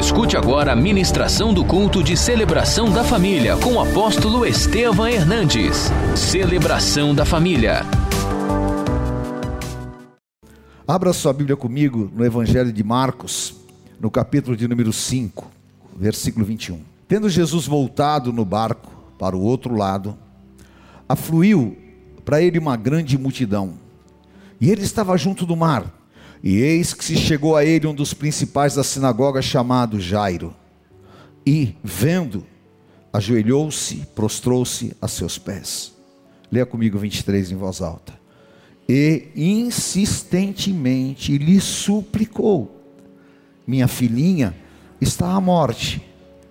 Escute agora a ministração do culto de celebração da família com o apóstolo Estevam Hernandes. Celebração da família. Abra sua Bíblia comigo no Evangelho de Marcos, no capítulo de número 5, versículo 21. Tendo Jesus voltado no barco para o outro lado, afluiu para ele uma grande multidão. E ele estava junto do mar. E eis que se chegou a ele um dos principais da sinagoga, chamado Jairo. E, vendo, ajoelhou-se, prostrou-se a seus pés. Leia comigo 23 em voz alta. E insistentemente lhe suplicou: Minha filhinha está à morte,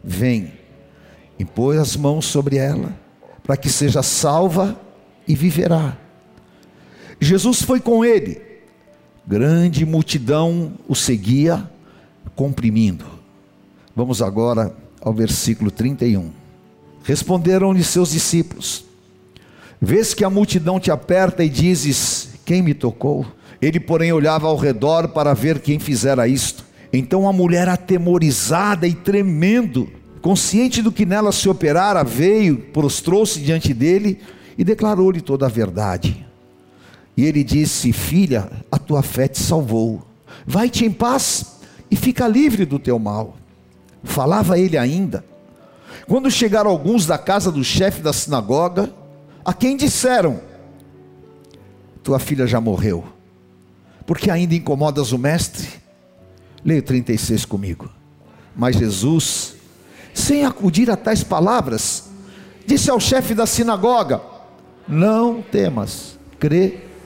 vem. E pôs as mãos sobre ela, para que seja salva e viverá. Jesus foi com ele Grande multidão o seguia, comprimindo. Vamos agora ao versículo 31. Responderam-lhe seus discípulos: Vês que a multidão te aperta e dizes: Quem me tocou? Ele, porém, olhava ao redor para ver quem fizera isto. Então a mulher, atemorizada e tremendo, consciente do que nela se operara, veio, prostrou-se diante dele e declarou-lhe toda a verdade. E ele disse: Filha, a tua fé te salvou. Vai-te em paz e fica livre do teu mal. Falava ele ainda. Quando chegaram alguns da casa do chefe da sinagoga, a quem disseram: Tua filha já morreu, porque ainda incomodas o mestre? Leia 36 comigo. Mas Jesus, sem acudir a tais palavras, disse ao chefe da sinagoga: Não temas, crê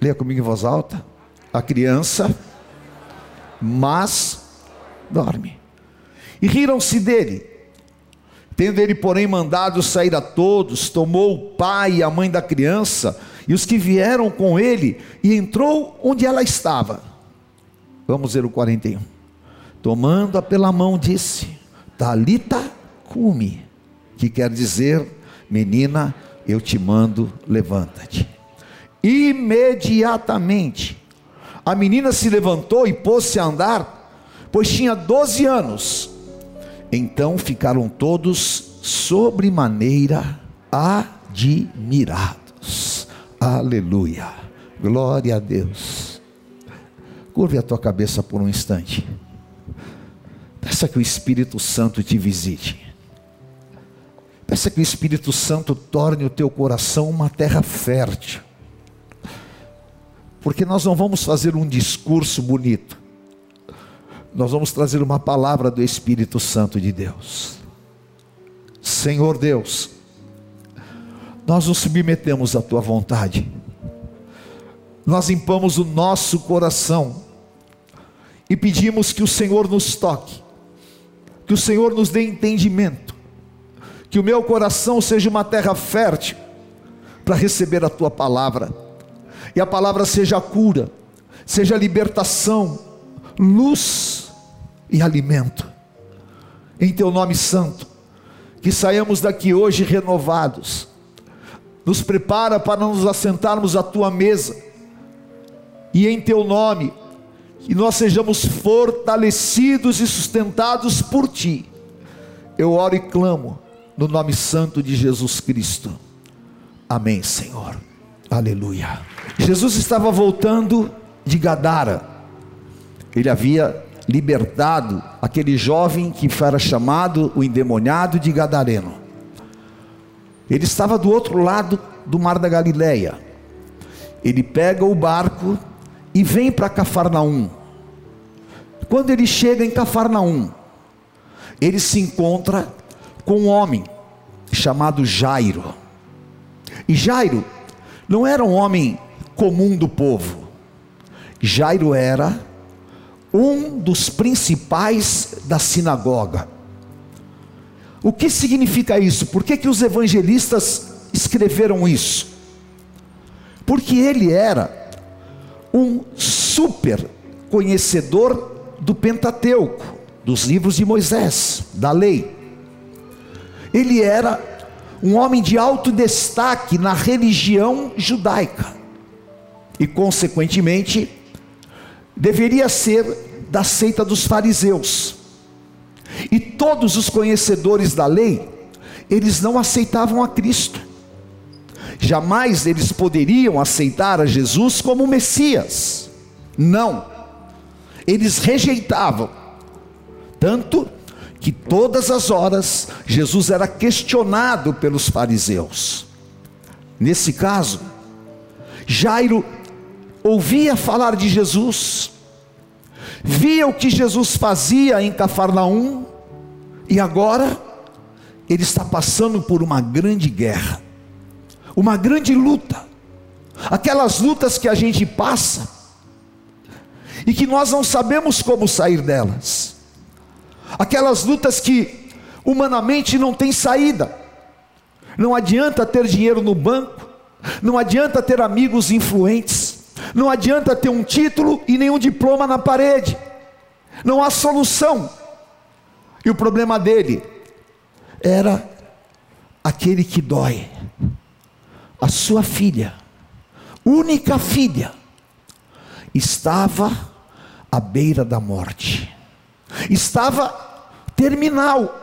Leia comigo em voz alta. A criança, mas dorme. E riram-se dele. Tendo ele, porém, mandado sair a todos, tomou o pai e a mãe da criança e os que vieram com ele e entrou onde ela estava. Vamos ver o 41. Tomando-a pela mão, disse: Talita cume, que quer dizer, menina, eu te mando, levanta-te. Imediatamente, a menina se levantou e pôs-se a andar, pois tinha 12 anos. Então ficaram todos sobremaneira admirados. Aleluia. Glória a Deus. Curve a tua cabeça por um instante. Peça que o Espírito Santo te visite. Peça que o Espírito Santo torne o teu coração uma terra fértil porque nós não vamos fazer um discurso bonito, nós vamos trazer uma palavra do Espírito Santo de Deus. Senhor Deus, nós nos submetemos à tua vontade, nós limpamos o nosso coração e pedimos que o Senhor nos toque, que o Senhor nos dê entendimento, que o meu coração seja uma terra fértil para receber a tua palavra e a palavra seja cura, seja libertação, luz e alimento. Em teu nome santo, que saiamos daqui hoje renovados. Nos prepara para nos assentarmos à tua mesa. E em teu nome, que nós sejamos fortalecidos e sustentados por ti. Eu oro e clamo no nome santo de Jesus Cristo. Amém, Senhor. Aleluia. Jesus estava voltando de Gadara. Ele havia libertado aquele jovem que era chamado o endemoniado de Gadareno. Ele estava do outro lado do mar da Galileia. Ele pega o barco e vem para Cafarnaum. Quando ele chega em Cafarnaum, ele se encontra com um homem chamado Jairo. E Jairo não era um homem comum do povo. Jairo era um dos principais da sinagoga. O que significa isso? Por que, que os evangelistas escreveram isso? Porque ele era um super conhecedor do Pentateuco, dos livros de Moisés, da lei. Ele era um homem de alto destaque na religião judaica e, consequentemente, deveria ser da seita dos fariseus. E todos os conhecedores da lei, eles não aceitavam a Cristo. Jamais eles poderiam aceitar a Jesus como Messias. Não. Eles rejeitavam. Tanto que todas as horas Jesus era questionado pelos fariseus. Nesse caso, Jairo ouvia falar de Jesus, via o que Jesus fazia em Cafarnaum, e agora ele está passando por uma grande guerra, uma grande luta, aquelas lutas que a gente passa e que nós não sabemos como sair delas, aquelas lutas que humanamente não tem saída, não adianta ter dinheiro no banco, não adianta ter amigos influentes, não adianta ter um título e nenhum diploma na parede. Não há solução. E o problema dele era aquele que dói. A sua filha, única filha, estava à beira da morte. Estava terminal.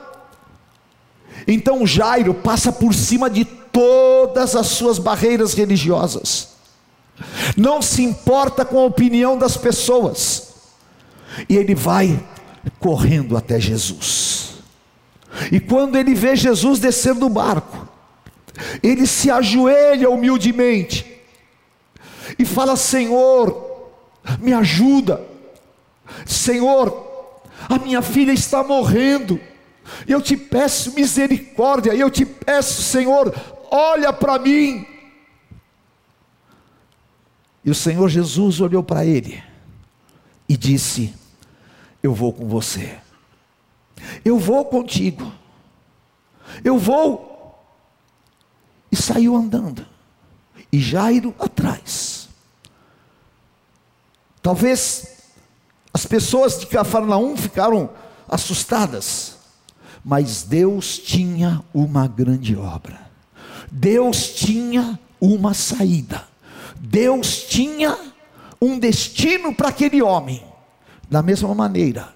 Então Jairo passa por cima de todas as suas barreiras religiosas não se importa com a opinião das pessoas, e ele vai correndo até Jesus. E quando ele vê Jesus descer do barco, ele se ajoelha humildemente e fala: Senhor, me ajuda, Senhor, a minha filha está morrendo, eu te peço misericórdia, eu te peço, Senhor, olha para mim. E o Senhor Jesus olhou para ele e disse: Eu vou com você, eu vou contigo, eu vou. E saiu andando, e Jairo atrás. Talvez as pessoas de Cafarnaum ficaram assustadas, mas Deus tinha uma grande obra, Deus tinha uma saída. Deus tinha um destino para aquele homem, da mesma maneira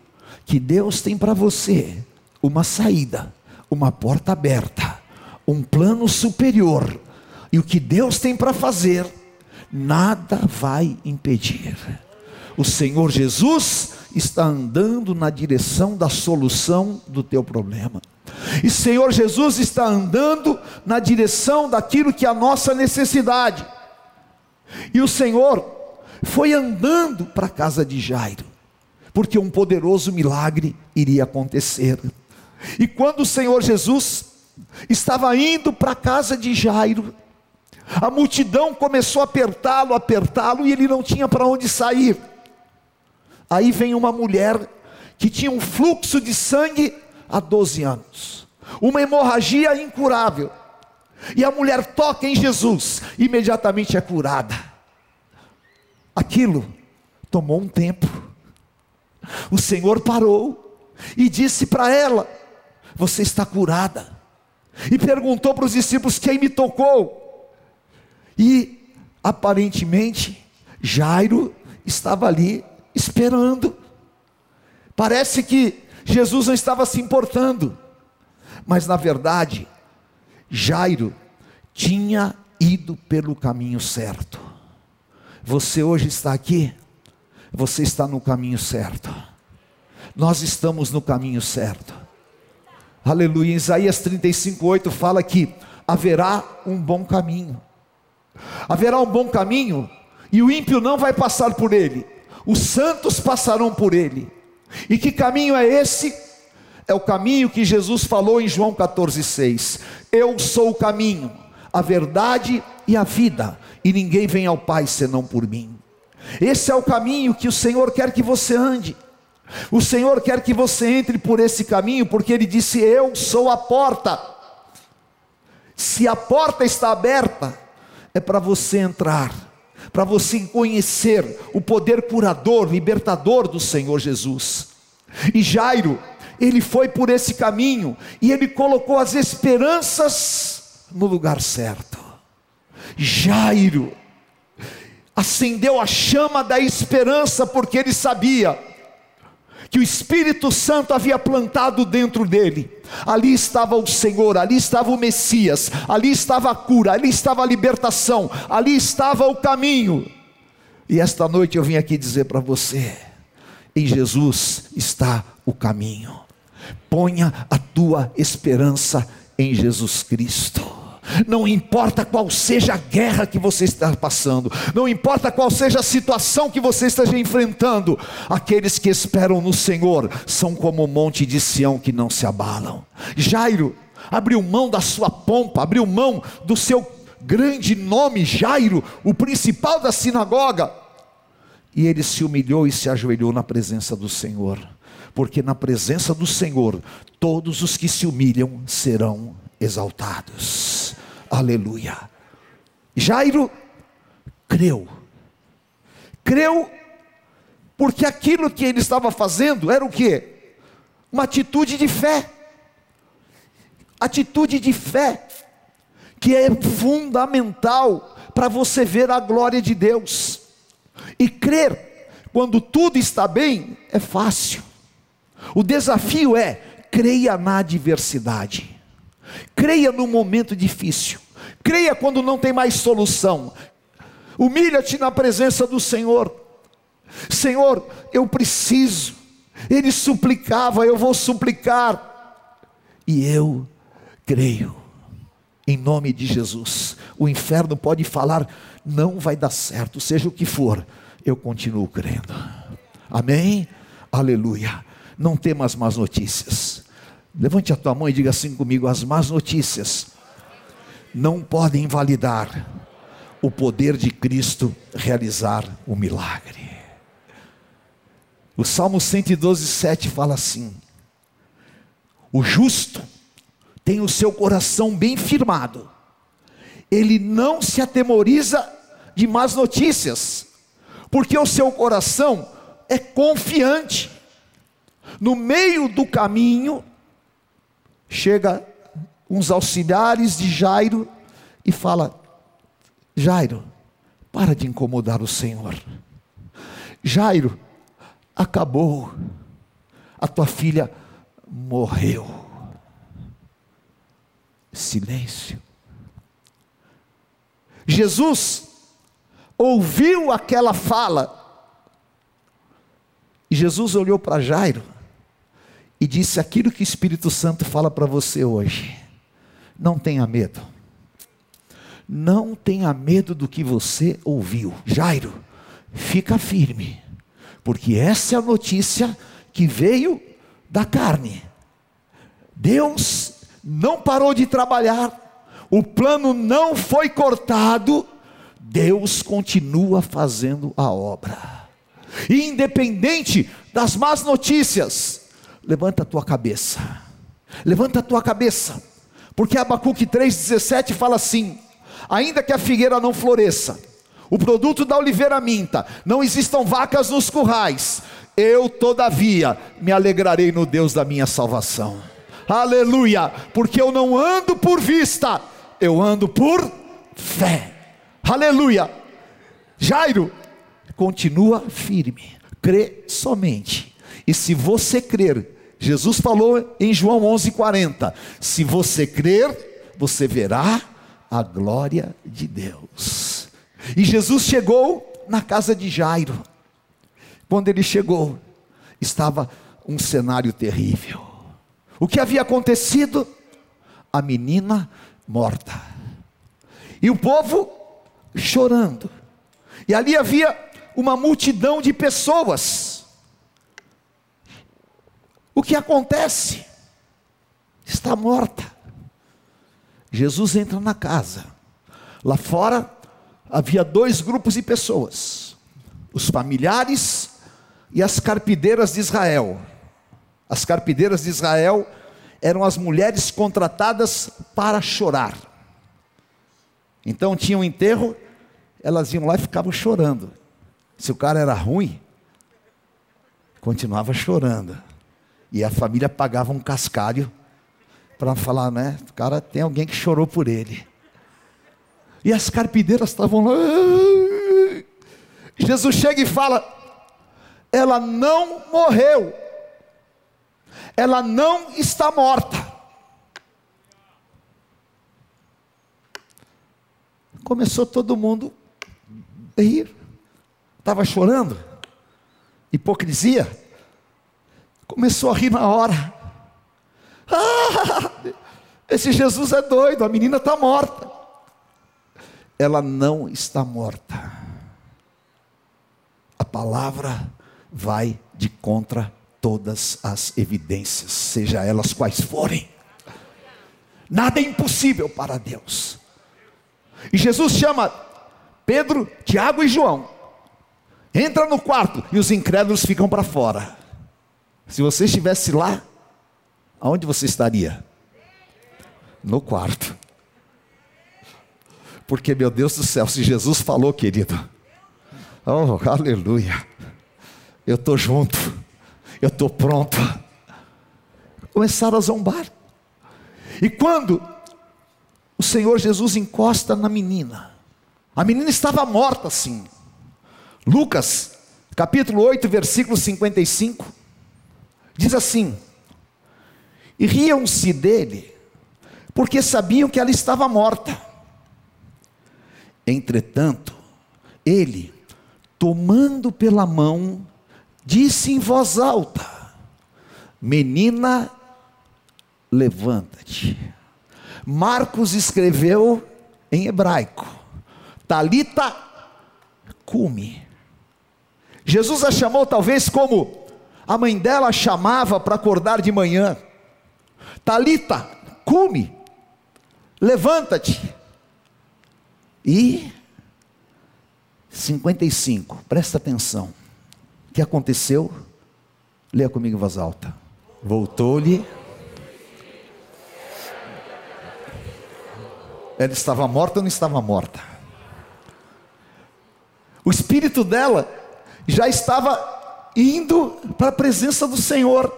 que Deus tem para você uma saída, uma porta aberta, um plano superior, e o que Deus tem para fazer, nada vai impedir. O Senhor Jesus está andando na direção da solução do teu problema. E Senhor Jesus está andando na direção daquilo que é a nossa necessidade. E o Senhor foi andando para a casa de Jairo, porque um poderoso milagre iria acontecer. E quando o Senhor Jesus estava indo para a casa de Jairo, a multidão começou a apertá-lo, apertá-lo, e ele não tinha para onde sair. Aí vem uma mulher que tinha um fluxo de sangue há 12 anos, uma hemorragia incurável. E a mulher toca em Jesus, imediatamente é curada. Aquilo tomou um tempo. O Senhor parou e disse para ela: Você está curada. E perguntou para os discípulos: Quem me tocou? E aparentemente Jairo estava ali esperando. Parece que Jesus não estava se importando, mas na verdade, Jairo tinha ido pelo caminho certo. Você hoje está aqui, você está no caminho certo. Nós estamos no caminho certo. Aleluia. Isaías 35:8 fala que haverá um bom caminho. Haverá um bom caminho e o ímpio não vai passar por ele. Os santos passarão por ele. E que caminho é esse? É o caminho que Jesus falou em João 14,6. Eu sou o caminho, a verdade e a vida, e ninguém vem ao Pai senão por mim. Esse é o caminho que o Senhor quer que você ande. O Senhor quer que você entre por esse caminho, porque Ele disse: Eu sou a porta. Se a porta está aberta, é para você entrar, para você conhecer o poder curador, libertador do Senhor Jesus. E Jairo, ele foi por esse caminho e ele colocou as esperanças no lugar certo. Jairo acendeu a chama da esperança porque ele sabia que o Espírito Santo havia plantado dentro dele. Ali estava o Senhor, ali estava o Messias, ali estava a cura, ali estava a libertação, ali estava o caminho. E esta noite eu vim aqui dizer para você: em Jesus está o caminho. Ponha a tua esperança em Jesus Cristo. Não importa qual seja a guerra que você está passando, não importa qual seja a situação que você esteja enfrentando, aqueles que esperam no Senhor são como o monte de Sião que não se abalam. Jairo abriu mão da sua pompa, abriu mão do seu grande nome, Jairo, o principal da sinagoga, e ele se humilhou e se ajoelhou na presença do Senhor, porque na presença do Senhor todos os que se humilham serão exaltados. Aleluia. Jairo creu. Creu porque aquilo que ele estava fazendo era o que? Uma atitude de fé. Atitude de fé que é fundamental para você ver a glória de Deus. E crer quando tudo está bem é fácil. O desafio é creia na adversidade. Creia no momento difícil. Creia quando não tem mais solução. Humilha-te na presença do Senhor. Senhor, eu preciso. Ele suplicava, eu vou suplicar. E eu creio. Em nome de Jesus. O inferno pode falar, não vai dar certo, seja o que for. Eu continuo crendo. Amém? Aleluia. Não temas más notícias. Levante a tua mão e diga assim comigo: as más notícias não podem invalidar o poder de Cristo realizar o milagre. O Salmo 112, 7 fala assim: O justo tem o seu coração bem firmado, ele não se atemoriza de más notícias, porque o seu coração é confiante. No meio do caminho, chega uns auxiliares de Jairo e fala: Jairo, para de incomodar o Senhor. Jairo, acabou, a tua filha morreu. Silêncio. Jesus ouviu aquela fala, e Jesus olhou para Jairo e disse aquilo que o Espírito Santo fala para você hoje. Não tenha medo. Não tenha medo do que você ouviu. Jairo, fica firme, porque essa é a notícia que veio da carne. Deus não parou de trabalhar, o plano não foi cortado, Deus continua fazendo a obra. Independente das más notícias, levanta a tua cabeça, levanta a tua cabeça, porque Abacuque 3,17 fala assim: ainda que a figueira não floresça, o produto da oliveira minta, não existam vacas nos currais, eu todavia me alegrarei no Deus da minha salvação. Aleluia, porque eu não ando por vista, eu ando por fé. Aleluia. Jairo continua firme, crê somente e se você crer, Jesus falou em João 11:40, se você crer, você verá a glória de Deus. E Jesus chegou na casa de Jairo. Quando ele chegou, estava um cenário terrível. O que havia acontecido? A menina morta. E o povo chorando. E ali havia uma multidão de pessoas o que acontece? Está morta. Jesus entra na casa. Lá fora havia dois grupos de pessoas: os familiares e as carpideiras de Israel. As carpideiras de Israel eram as mulheres contratadas para chorar. Então tinha um enterro, elas iam lá e ficavam chorando. Se o cara era ruim, continuava chorando. E a família pagava um cascalho para falar, né? O cara tem alguém que chorou por ele. E as carpideiras estavam lá. Jesus chega e fala: ela não morreu, ela não está morta. Começou todo mundo a rir, estava chorando, hipocrisia, começou a rir na hora. Ah, esse Jesus é doido, a menina está morta. Ela não está morta. A palavra vai de contra todas as evidências, seja elas quais forem. Nada é impossível para Deus. E Jesus chama Pedro, Tiago e João. Entra no quarto e os incrédulos ficam para fora. Se você estivesse lá, aonde você estaria? No quarto. Porque, meu Deus do céu, se Jesus falou, querido, oh, aleluia, eu estou junto, eu estou pronto. Começaram a zombar. E quando o Senhor Jesus encosta na menina, a menina estava morta sim. Lucas, capítulo 8, versículo 55, diz assim: E riam-se dele, porque sabiam que ela estava morta. Entretanto, ele, tomando pela mão, disse em voz alta: Menina, levanta-te. Marcos escreveu em hebraico: Talita cume. Jesus a chamou talvez como a mãe dela chamava para acordar de manhã. Talita, cume. Levanta-te. E 55, presta atenção. O que aconteceu? Leia comigo em voz alta. Voltou-lhe. Ela estava morta ou não estava morta? O espírito dela já estava indo para a presença do Senhor.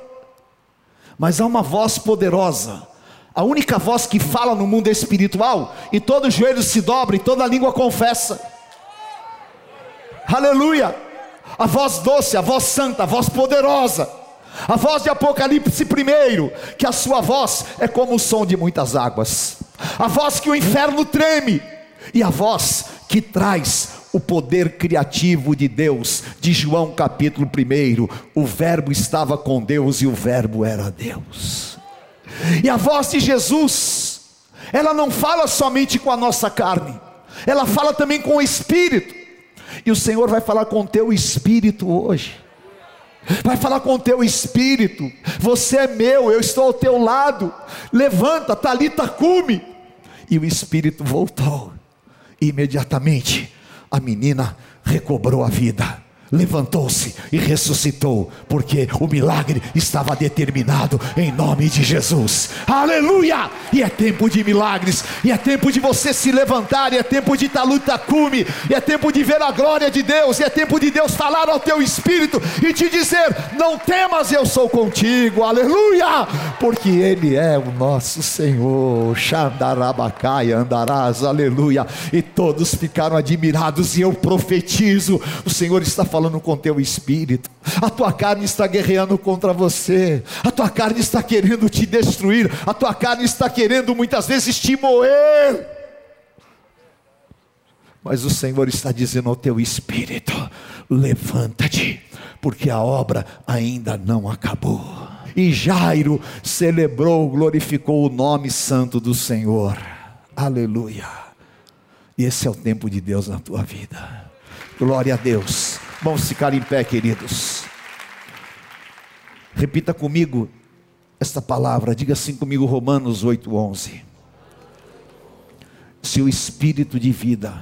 Mas há uma voz poderosa, a única voz que fala no mundo espiritual, e todo joelho se dobra e toda língua confessa. Aleluia! A voz doce, a voz santa, a voz poderosa. A voz de Apocalipse primeiro, que a sua voz é como o som de muitas águas. A voz que o inferno treme e a voz que traz o poder criativo de Deus, de João capítulo 1. O Verbo estava com Deus e o Verbo era Deus. E a voz de Jesus, ela não fala somente com a nossa carne, ela fala também com o Espírito. E o Senhor vai falar com o teu espírito hoje. Vai falar com o teu espírito. Você é meu, eu estou ao teu lado. Levanta, Talita, cume. E o espírito voltou. Imediatamente a menina recobrou a vida levantou-se e ressuscitou, porque o milagre estava determinado em nome de Jesus. Aleluia! E é tempo de milagres, e é tempo de você se levantar, e é tempo de taluta cume, e é tempo de ver a glória de Deus, e é tempo de Deus falar ao teu espírito e te dizer: "Não temas, eu sou contigo". Aleluia! Porque ele é o nosso Senhor. Xandarabacai andarás. Aleluia! E todos ficaram admirados e eu profetizo, o Senhor está falando falando com teu espírito. A tua carne está guerreando contra você. A tua carne está querendo te destruir. A tua carne está querendo muitas vezes te moer. Mas o Senhor está dizendo ao teu espírito: levanta-te, porque a obra ainda não acabou. E Jairo celebrou, glorificou o nome santo do Senhor. Aleluia. E esse é o tempo de Deus na tua vida. Glória a Deus. Vamos ficar em pé, queridos. Repita comigo esta palavra, diga assim comigo, Romanos 8,11. Se o Espírito de vida,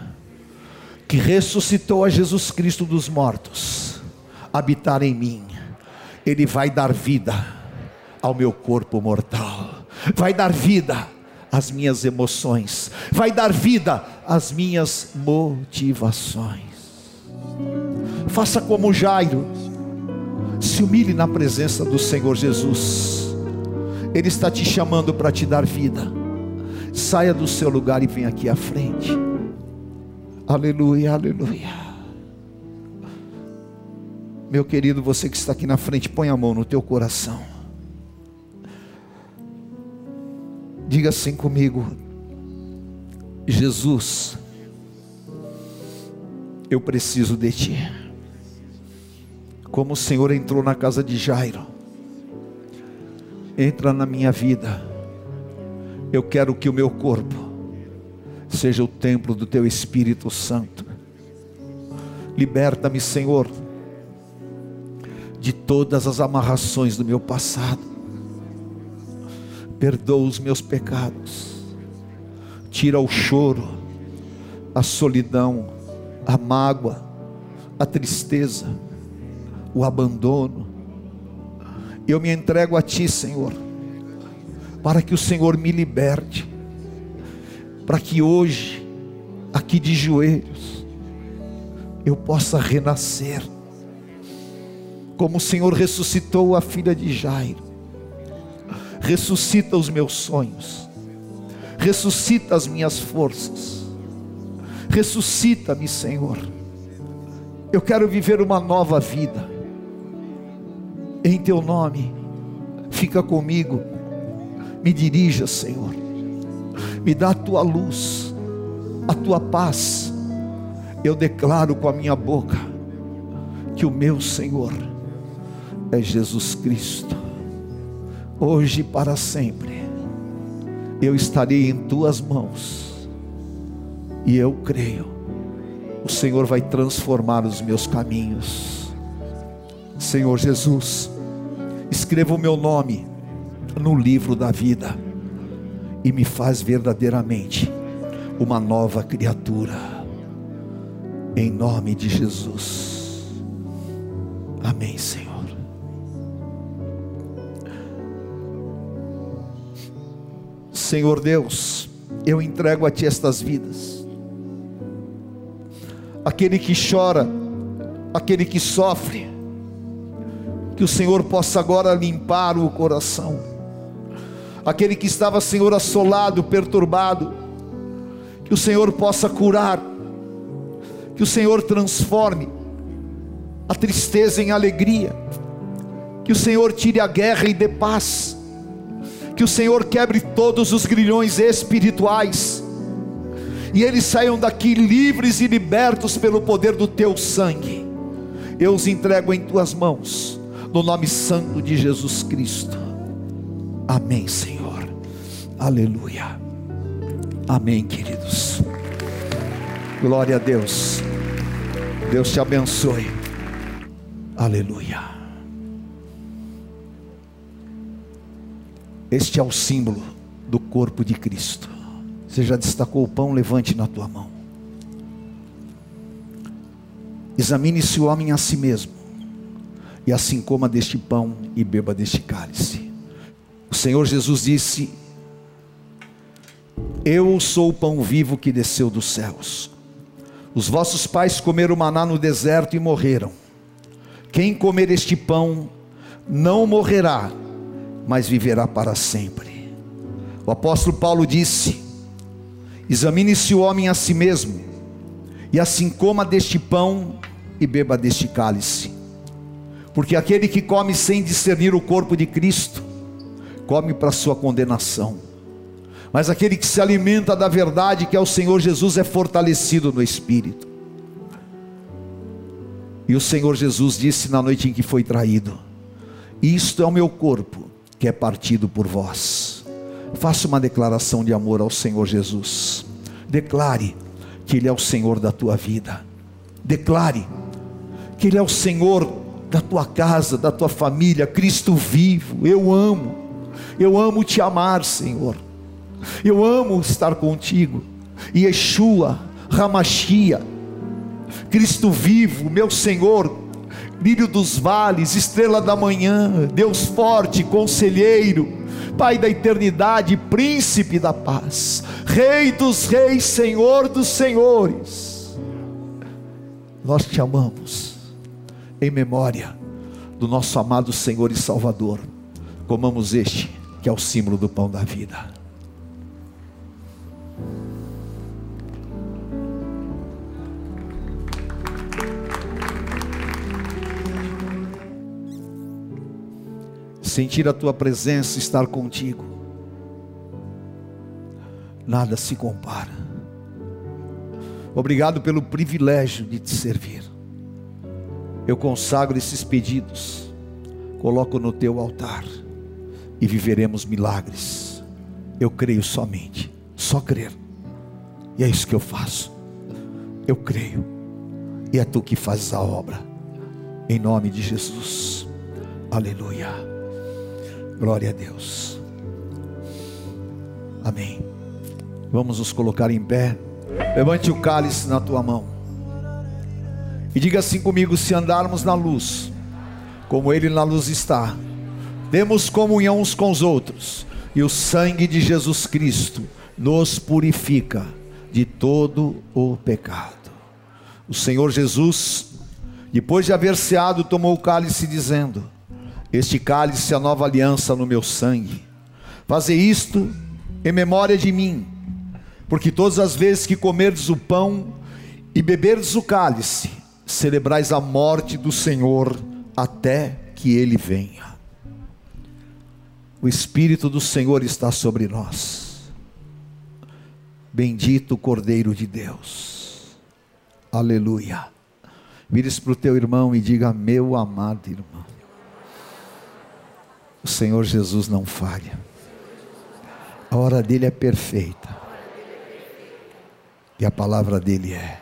que ressuscitou a Jesus Cristo dos mortos, habitar em mim, Ele vai dar vida ao meu corpo mortal, vai dar vida às minhas emoções, vai dar vida às minhas motivações. Faça como Jairo, se humilhe na presença do Senhor Jesus, Ele está te chamando para te dar vida. Saia do seu lugar e venha aqui à frente. Aleluia, aleluia. Meu querido, você que está aqui na frente, põe a mão no teu coração. Diga assim comigo: Jesus, eu preciso de Ti. Como o Senhor entrou na casa de Jairo, entra na minha vida. Eu quero que o meu corpo seja o templo do Teu Espírito Santo. Liberta-me, Senhor de todas as amarrações do meu passado. Perdoa os meus pecados. Tira o choro, a solidão, a mágoa, a tristeza, o abandono. Eu me entrego a Ti, Senhor, para que o Senhor me liberte, para que hoje, aqui de joelhos, eu possa renascer como o Senhor ressuscitou a filha de Jairo. Ressuscita os meus sonhos, ressuscita as minhas forças, ressuscita-me, Senhor. Eu quero viver uma nova vida, em Teu nome, fica comigo, me dirija, Senhor, me dá a Tua luz, a Tua paz. Eu declaro com a minha boca que o meu Senhor é Jesus Cristo, hoje e para sempre. Eu estarei em tuas mãos, e eu creio, o Senhor vai transformar os meus caminhos. Senhor Jesus, escreva o meu nome no livro da vida e me faz verdadeiramente uma nova criatura, em nome de Jesus. Amém, Senhor. Senhor Deus, eu entrego a Ti estas vidas. Aquele que chora, aquele que sofre, que o Senhor possa agora limpar o coração. Aquele que estava, Senhor, assolado, perturbado, que o Senhor possa curar, que o Senhor transforme a tristeza em alegria, que o Senhor tire a guerra e dê paz que o Senhor quebre todos os grilhões espirituais, e eles saiam daqui livres e libertos pelo poder do teu sangue. Eu os entrego em tuas mãos, no nome santo de Jesus Cristo. Amém, Senhor. Aleluia. Amém, queridos. Glória a Deus. Deus te abençoe. Aleluia. Este é o símbolo do corpo de Cristo. Você já destacou o pão? Levante na tua mão. Examine-se o homem a si mesmo, e assim coma deste pão e beba deste cálice. O Senhor Jesus disse: Eu sou o pão vivo que desceu dos céus. Os vossos pais comeram maná no deserto e morreram. Quem comer este pão não morrerá mas viverá para sempre. O apóstolo Paulo disse: Examine-se o homem a si mesmo, e assim coma deste pão e beba deste cálice. Porque aquele que come sem discernir o corpo de Cristo, come para sua condenação. Mas aquele que se alimenta da verdade que é o Senhor Jesus é fortalecido no espírito. E o Senhor Jesus disse na noite em que foi traído: Isto é o meu corpo, que é partido por vós. Faça uma declaração de amor ao Senhor Jesus. Declare que Ele é o Senhor da tua vida. Declare que Ele é o Senhor da tua casa, da tua família, Cristo vivo. Eu amo, eu amo te amar, Senhor. Eu amo estar contigo. Yeshua, Ramachia, Cristo vivo, meu Senhor, lírio dos vales, estrela da manhã, Deus forte, conselheiro, Pai da eternidade, príncipe da paz, Rei dos reis, Senhor dos senhores. Nós te amamos, em memória do nosso amado Senhor e Salvador. Comamos este, que é o símbolo do pão da vida. sentir a tua presença, estar contigo, nada se compara. Obrigado pelo privilégio de te servir. Eu consagro esses pedidos, coloco no teu altar e viveremos milagres. Eu creio somente, só crer. E é isso que eu faço. Eu creio. E é tu que fazes a obra. Em nome de Jesus. Aleluia. Glória a Deus. Amém. Vamos nos colocar em pé. Levante o cálice na tua mão. E diga assim comigo: se andarmos na luz, como Ele na luz está, demos comunhão uns com os outros, e o sangue de Jesus Cristo nos purifica de todo o pecado. O Senhor Jesus, depois de haver ceado, tomou o cálice, dizendo: este cálice é a nova aliança no meu sangue. Fazer isto em memória de mim, porque todas as vezes que comerdes o pão e beberdes o cálice, celebrais a morte do Senhor até que ele venha. O Espírito do Senhor está sobre nós. Bendito o Cordeiro de Deus. Aleluia. Vire-se para o teu irmão e diga: Meu amado irmão. O Senhor Jesus não falha. A hora dele é perfeita. E a palavra dele é: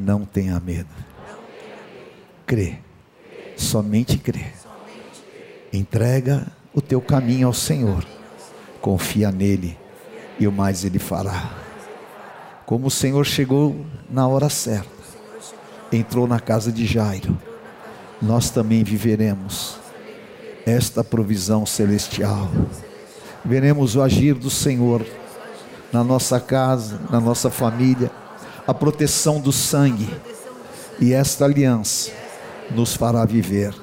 Não tenha medo. Crê. Somente crê. Entrega o teu caminho ao Senhor. Confia nele e o mais ele fará. Como o Senhor chegou na hora certa, entrou na casa de Jairo, nós também viveremos esta provisão celestial. Veremos o agir do Senhor na nossa casa, na nossa família, a proteção do sangue, e esta aliança nos fará viver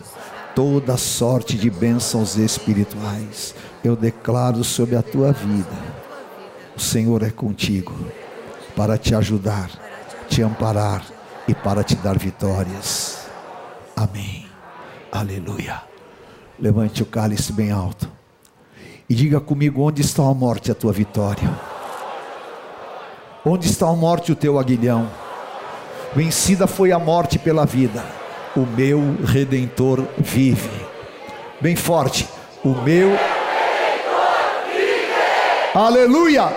toda sorte de bênçãos espirituais. Eu declaro sobre a tua vida: o Senhor é contigo para te ajudar, te amparar e para te dar vitórias. Amém. Aleluia. Levante o cálice bem alto. E diga comigo: onde está a morte, a tua vitória? Onde está a morte, o teu aguilhão? Vencida foi a morte pela vida, o meu redentor vive. Bem forte, o meu redentor vive. Aleluia!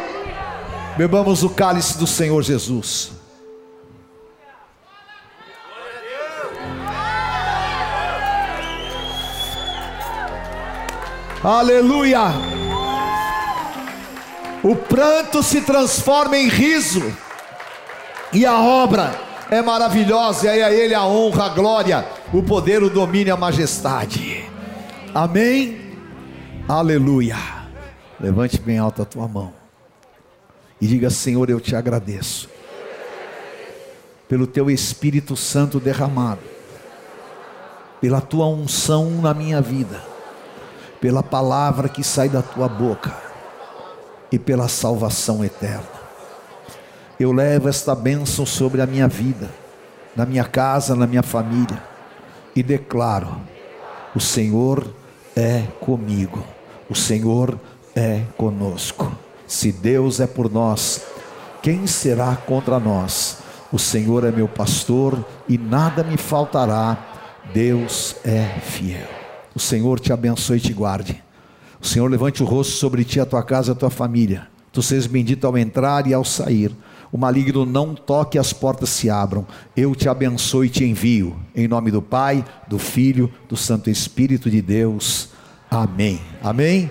Bebamos o cálice do Senhor Jesus. Aleluia! O pranto se transforma em riso, e a obra é maravilhosa, e a Ele a honra, a glória, o poder, o domínio, a majestade. Amém? Aleluia! Levante bem alto a tua mão e diga: Senhor, eu te agradeço pelo teu Espírito Santo derramado, pela tua unção na minha vida pela palavra que sai da tua boca e pela salvação eterna. Eu levo esta bênção sobre a minha vida, na minha casa, na minha família, e declaro: o Senhor é comigo, o Senhor é conosco. Se Deus é por nós, quem será contra nós? O Senhor é meu pastor e nada me faltará. Deus é fiel. O Senhor te abençoe e te guarde. O Senhor levante o rosto sobre ti, a tua casa, a tua família. Tu sejas bendito ao entrar e ao sair. O maligno não toque, as portas se abram. Eu te abençoe e te envio. Em nome do Pai, do Filho, do Santo Espírito de Deus. Amém. Amém.